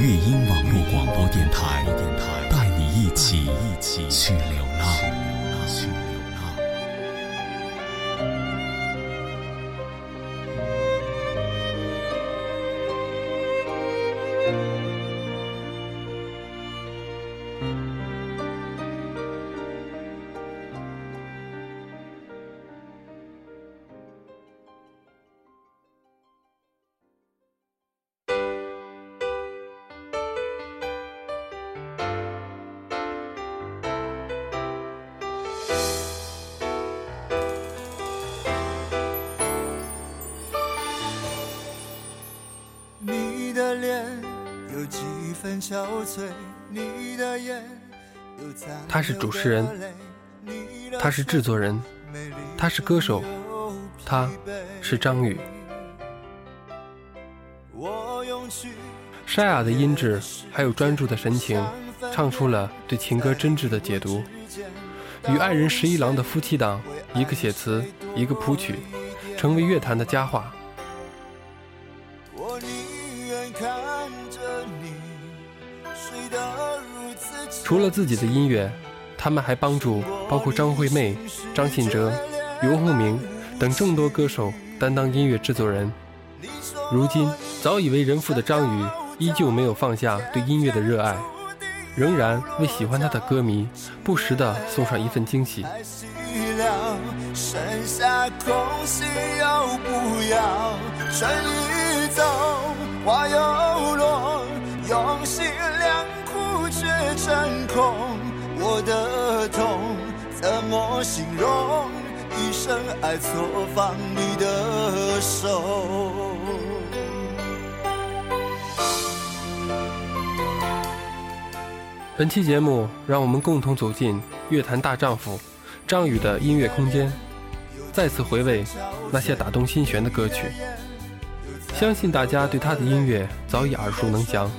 乐音网络广播电台，带你一起去流浪。他是主持人，他是制作人，他是歌手，他是张宇。沙哑的音质，还有专注的神情，唱出了对情歌真挚的解读。与爱人十一郎的夫妻档，一个写词，一个谱曲，成为乐坛的佳话。除了自己的音乐，他们还帮助包括张惠妹、张信哲、游鸿明等众多歌手担当音乐制作人。如今早已为人父的张宇，依旧没有放下对音乐的热爱，仍然为喜欢他的歌迷不时地送上一份惊喜。真空，我的痛怎么形容？一生爱错放你的手。本期节目，让我们共同走进乐坛大丈夫张宇的音乐空间，再次回味那些打动心弦的歌曲。相信大家对他的音乐早已耳熟能详，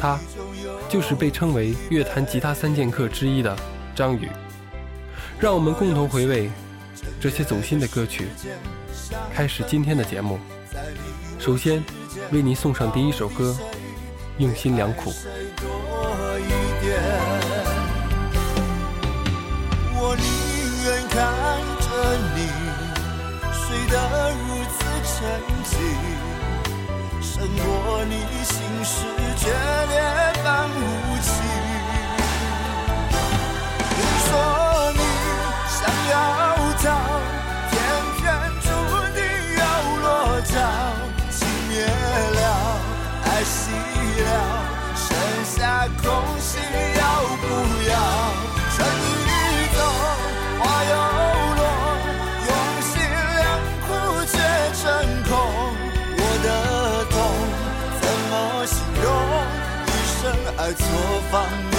他。就是被称为乐坛吉他三剑客之一的张宇，让我们共同回味这些走心的歌曲。开始今天的节目，首先为您送上第一首歌《用心良苦》。我宁愿看着你睡得如此沉静。胜过你心事爱错放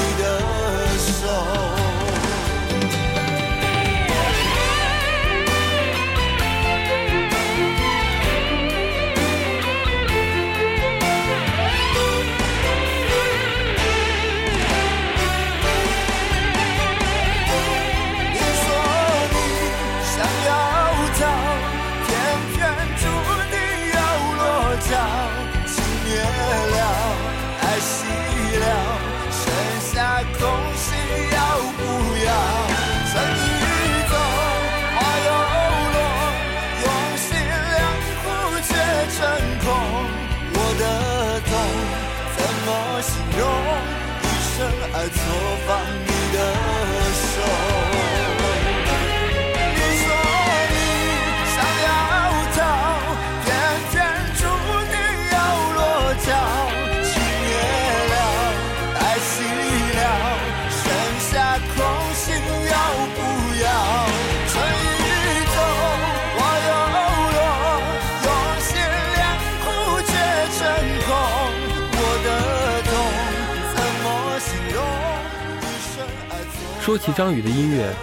说起张宇的音乐，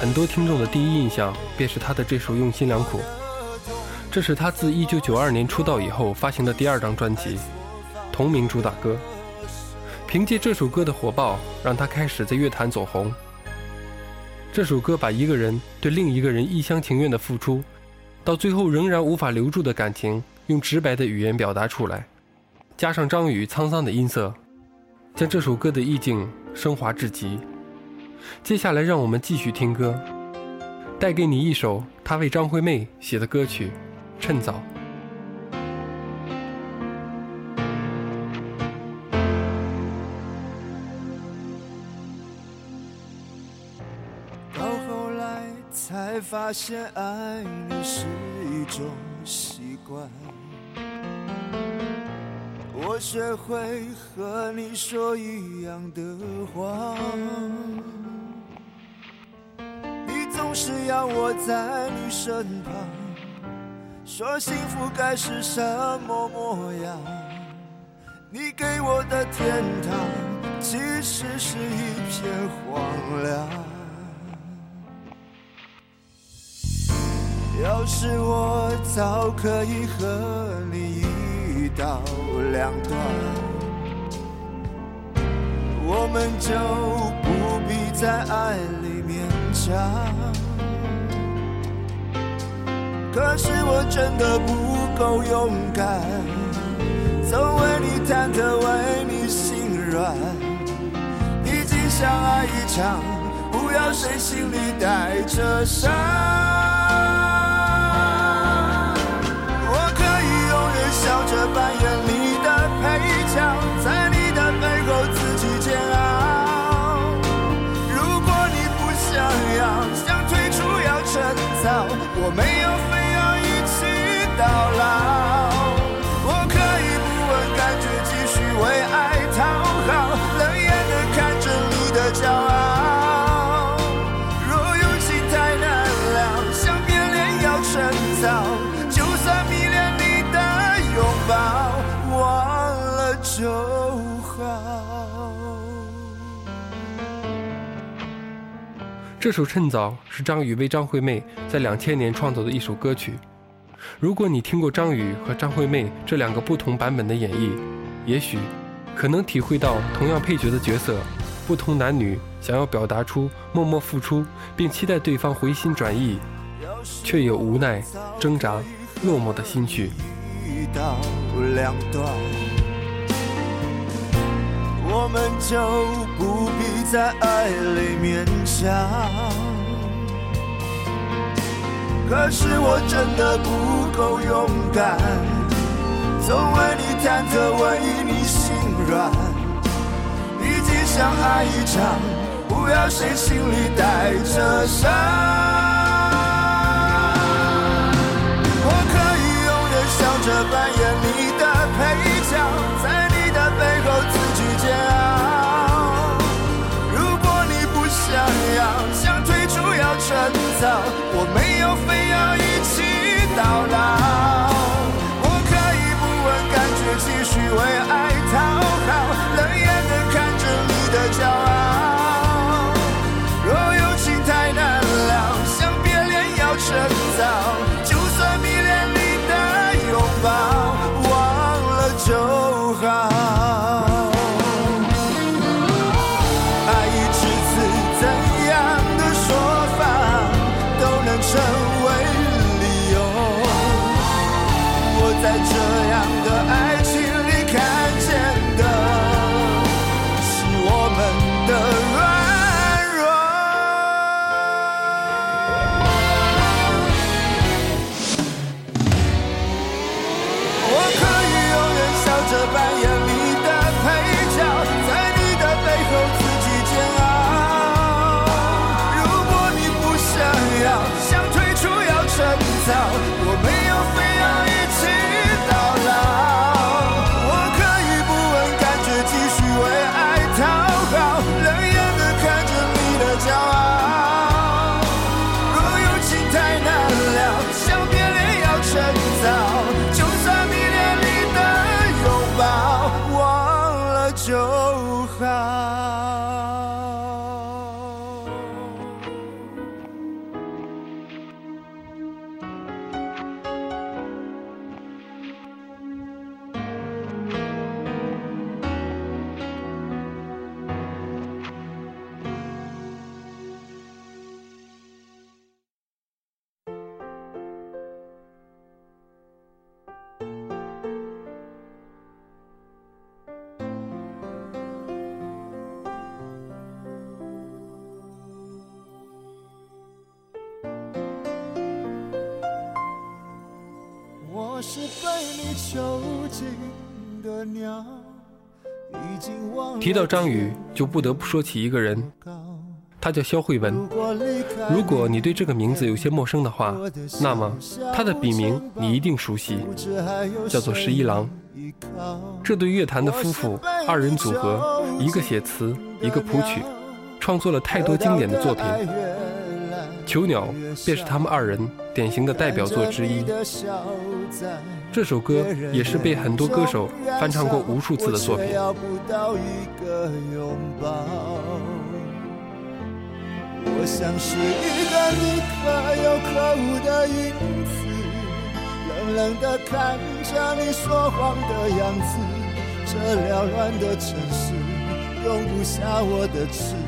很多听众的第一印象便是他的这首《用心良苦》。这是他自1992年出道以后发行的第二张专辑，同名主打歌。凭借这首歌的火爆，让他开始在乐坛走红。这首歌把一个人对另一个人一厢情愿的付出，到最后仍然无法留住的感情，用直白的语言表达出来，加上张宇沧桑的音色，将这首歌的意境升华至极。接下来，让我们继续听歌，带给你一首他为张惠妹写的歌曲《趁早》。到后来才发现，爱你是一种习惯。我学会和你说一样的话，是要我在你身旁，说幸福该是什么模样。你给我的天堂，其实是一片荒凉。要是我早可以和你一刀两断，我们就不必在爱里勉强。可是我真的不够勇敢，曾为你忐忑，为你心软。毕竟相爱一场，不要谁心里带着伤。这首《趁早》是张宇为张惠妹在两千年创作的一首歌曲。如果你听过张宇和张惠妹这两个不同版本的演绎，也许可能体会到同样配角的角色，不同男女想要表达出默默付出，并期待对方回心转意，却有无奈、挣扎、落寞的心绪。一刀两断，我们就不必在爱里勉强。可是我真的不够勇敢，总为你忐忑，为你心软。毕竟相爱一场，不要谁心里带着伤。我可以永远笑着扮演你早，我没有非要一起到老。我可以不问感觉，继续为爱提到张宇，就不得不说起一个人，他叫肖慧文。如果你对这个名字有些陌生的话，那么他的笔名你一定熟悉，叫做十一郎。这对乐坛的夫妇，二人组合，一个写词，一个谱曲，创作了太多经典的作品。《囚鸟》便是他们二人典型的代表作之一。这首歌也是被很多歌手翻唱过无数次的作品。我像是一个你可有可无的影子，冷冷的看着你说谎的样子。这缭乱的城市容不下我的痴。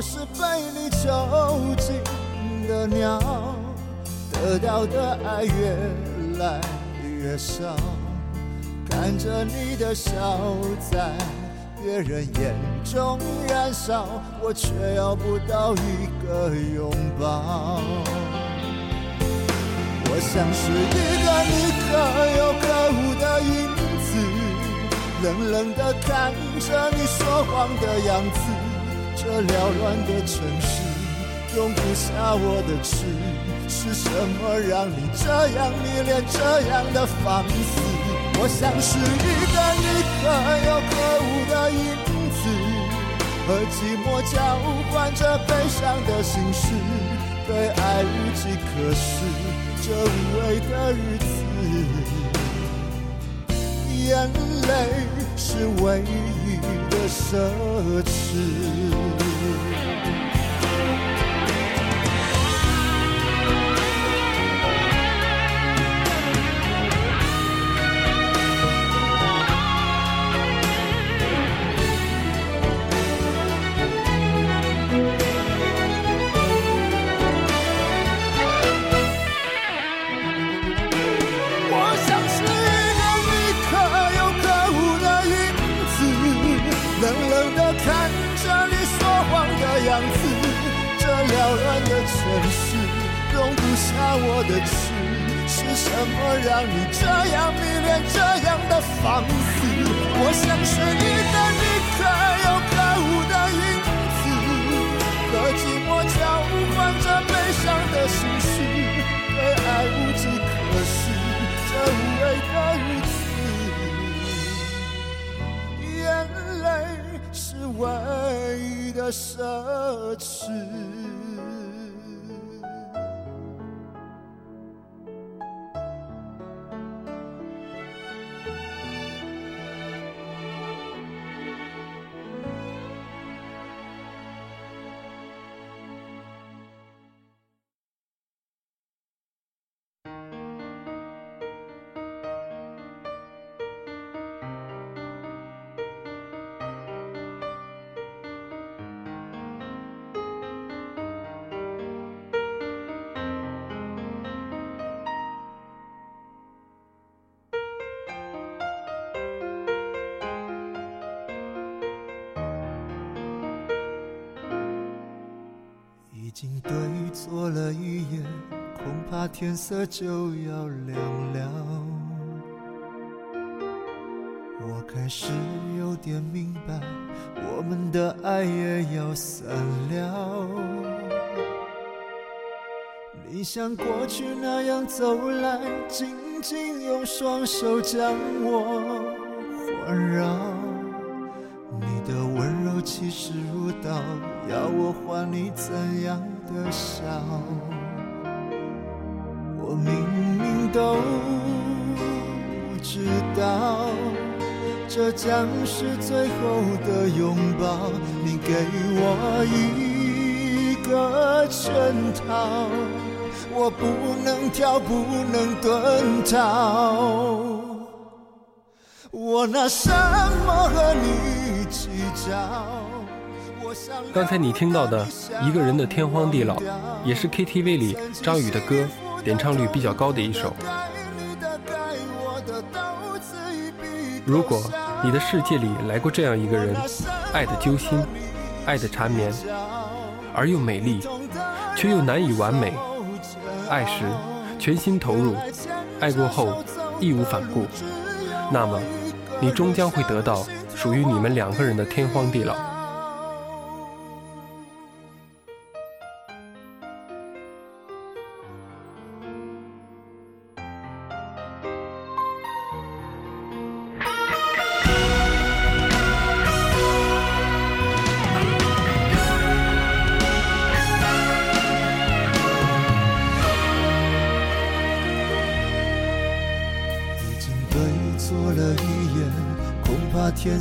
我是被你囚禁的鸟得到的爱越来越少，看着你的笑在别人眼中燃烧，我却要不到一个拥抱。我像是一个你可有可无的影子，冷冷的看着你说谎的样子，这缭乱的城市容不下我的痴。是什么让你这样迷恋这样的放肆？我像是一个你可有可无的影子，和寂寞交换着悲伤的心事，对爱无计可施，这无味的日子，眼泪是唯一奢侈。我的痴是什么让你这样迷恋这样的放肆？我像是一个你可有可无的影子，和寂寞交换着悲伤的心事，对爱无计可施，这无味的日子，眼泪是唯一的奢侈。已经对坐了一夜，恐怕天色就要亮了。我开始有点明白，我们的爱也要散了。你像过去那样走来，紧紧用双手将我环绕。怎样的笑？我明明都知道，这将是最后的拥抱。你给我一个圈套，我不能跳，不能遁逃。我拿什么和你计较？刚才你听到的一个人的天荒地老，也是 KTV 里张宇的歌点唱率比较高的一首。如果你的世界里来过这样一个人，爱的揪心，爱的缠绵，而又美丽，却又难以完美。爱时全心投入，爱过后义无反顾，那么你终将会得到属于你们两个人的天荒地老。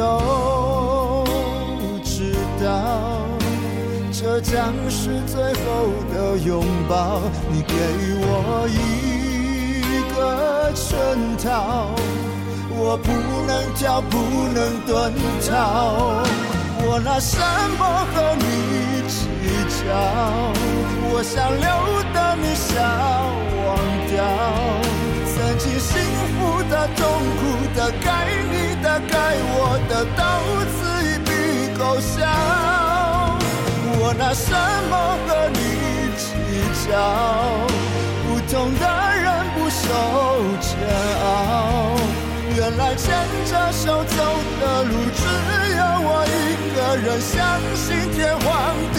都知道，这将是最后的拥抱。你给我一个圈套，我不能跳，不能遁逃。我拿什么和你计较？我想留的你想忘掉，曾经幸福的、痛苦的，该你。的该我的刀子一笔勾销，我拿什么和你计较？不同的人不受煎熬，原来牵着手走的路，只有我一个人，相信天荒地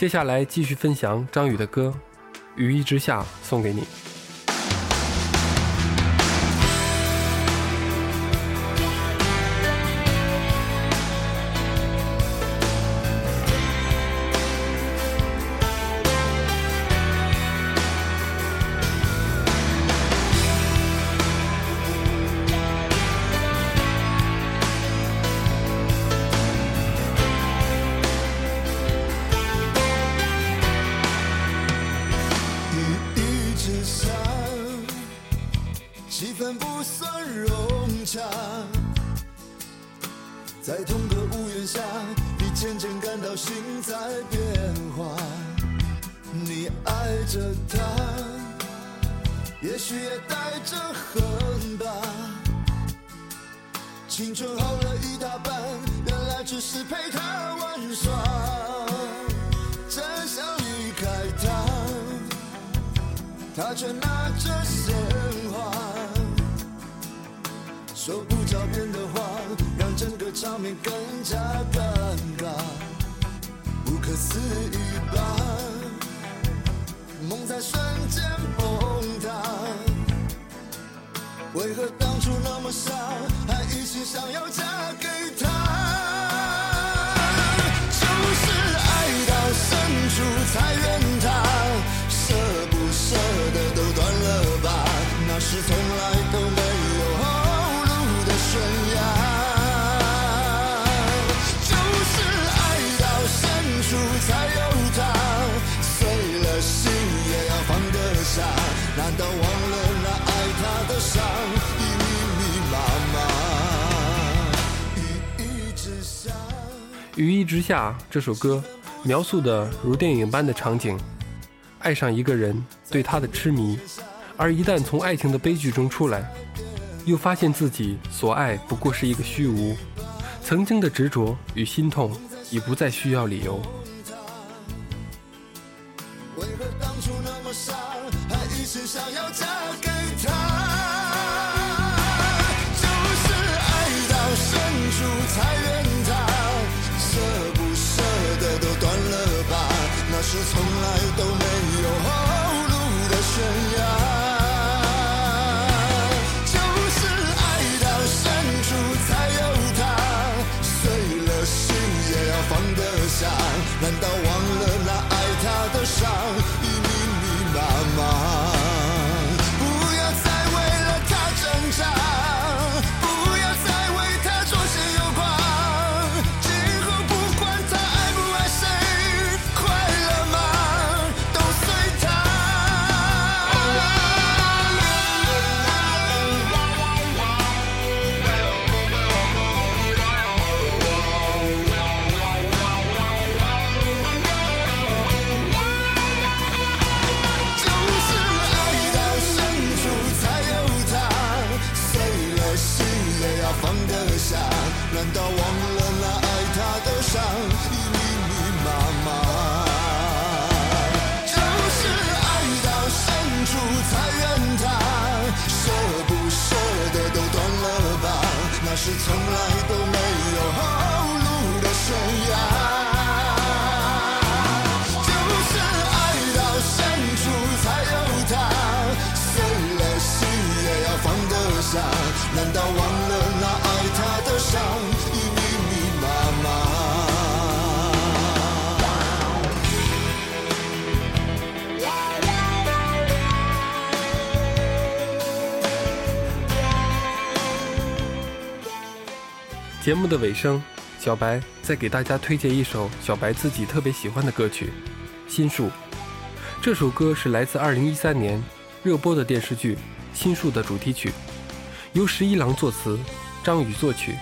接下来继续分享张宇的歌《雨一直下》，送给你。在变化，你爱着他也许也带着恨吧，青春耗了一大半，原来只是陪他玩耍。真想离开他，他却拿着鲜花。说不着边的话，让整个场面更加尴尬，可思议吧？梦在瞬间崩塌，为何当初那么傻，还一心想要嫁给雨一直下》这首歌描述的如电影般的场景，爱上一个人，对他的痴迷，而一旦从爱情的悲剧中出来，又发现自己所爱不过是一个虚无，曾经的执着与心痛已不再需要理由。为何当初那么傻，还一心想要是从来都没节目的尾声，小白再给大家推荐一首小白自己特别喜欢的歌曲《心术》。这首歌是来自2013年热播的电视剧《心术》的主题曲，由十一郎作词，张宇作曲。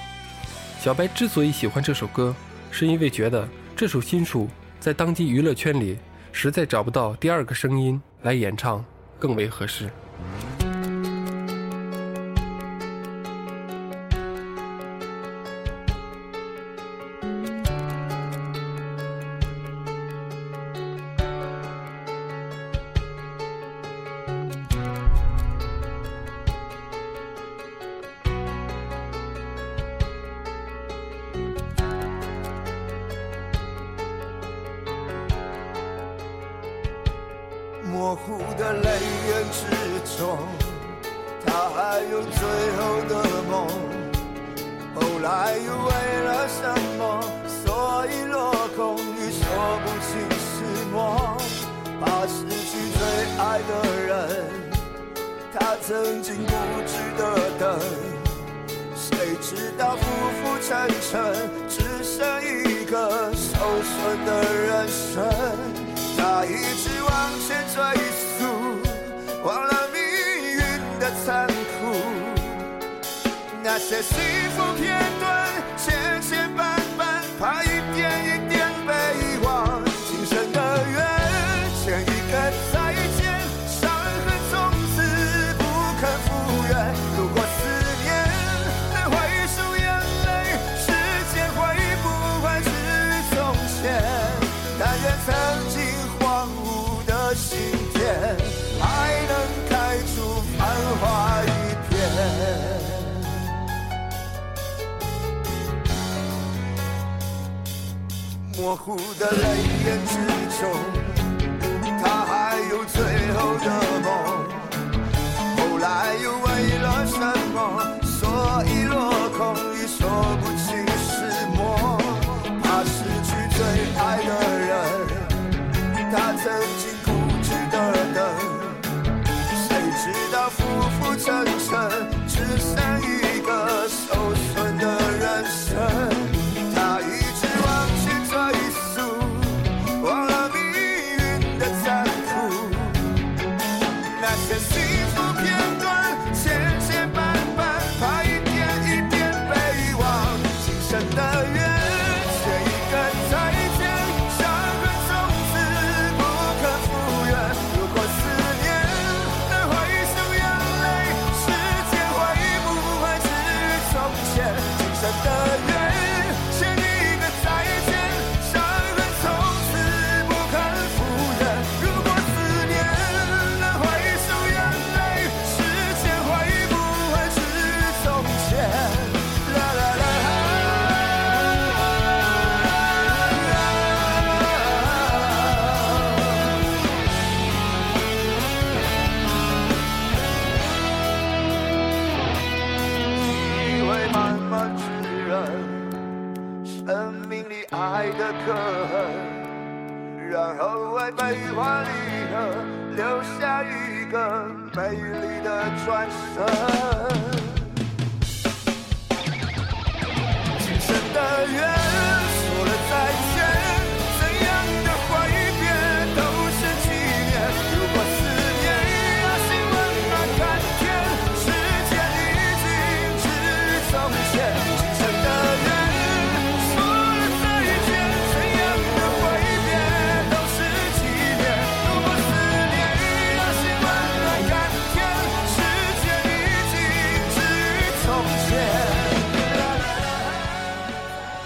小白之所以喜欢这首歌，是因为觉得这首《心术》在当今娱乐圈里实在找不到第二个声音来演唱更为合适。那模糊的泪眼之中，他还有最后的梦。后来又为了什么，所以落空，已说不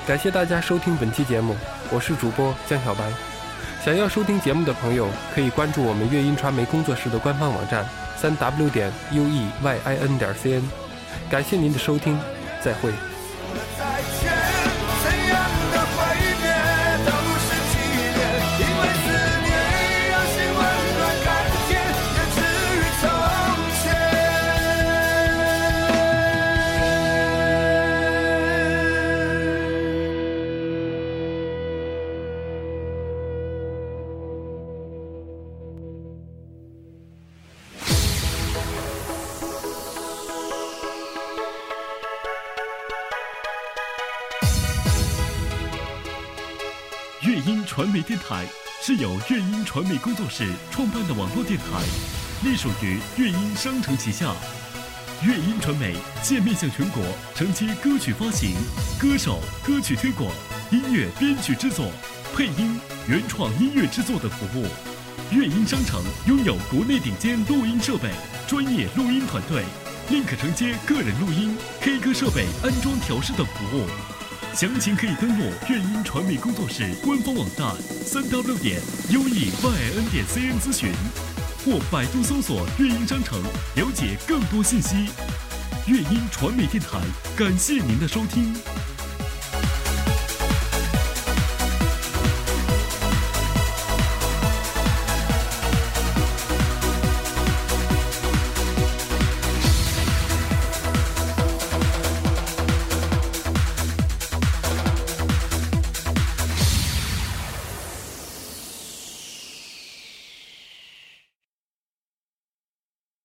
感谢大家收听本期节目，我是主播江小白。想要收听节目的朋友，可以关注我们乐音传媒工作室的官方网站三 w 点 u e y i n 点 c n。感谢您的收听，再会。台是由乐音传媒工作室创办的网络电台，隶属于乐音商城旗下。乐音传媒现面向全国承接歌曲发行、歌手、歌曲推广、音乐编曲制作、配音、原创音乐制作等服务。乐音商城拥有国内顶尖录音设备、专业录音团队，另可承接个人录音、K 歌设备安装调试等服务。详情可以登录乐音传媒工作室官方网站三 w 点 u e y n 点 c n 咨询，或百度搜索“乐音商城”了解更多信息。乐音传媒电台，感谢您的收听。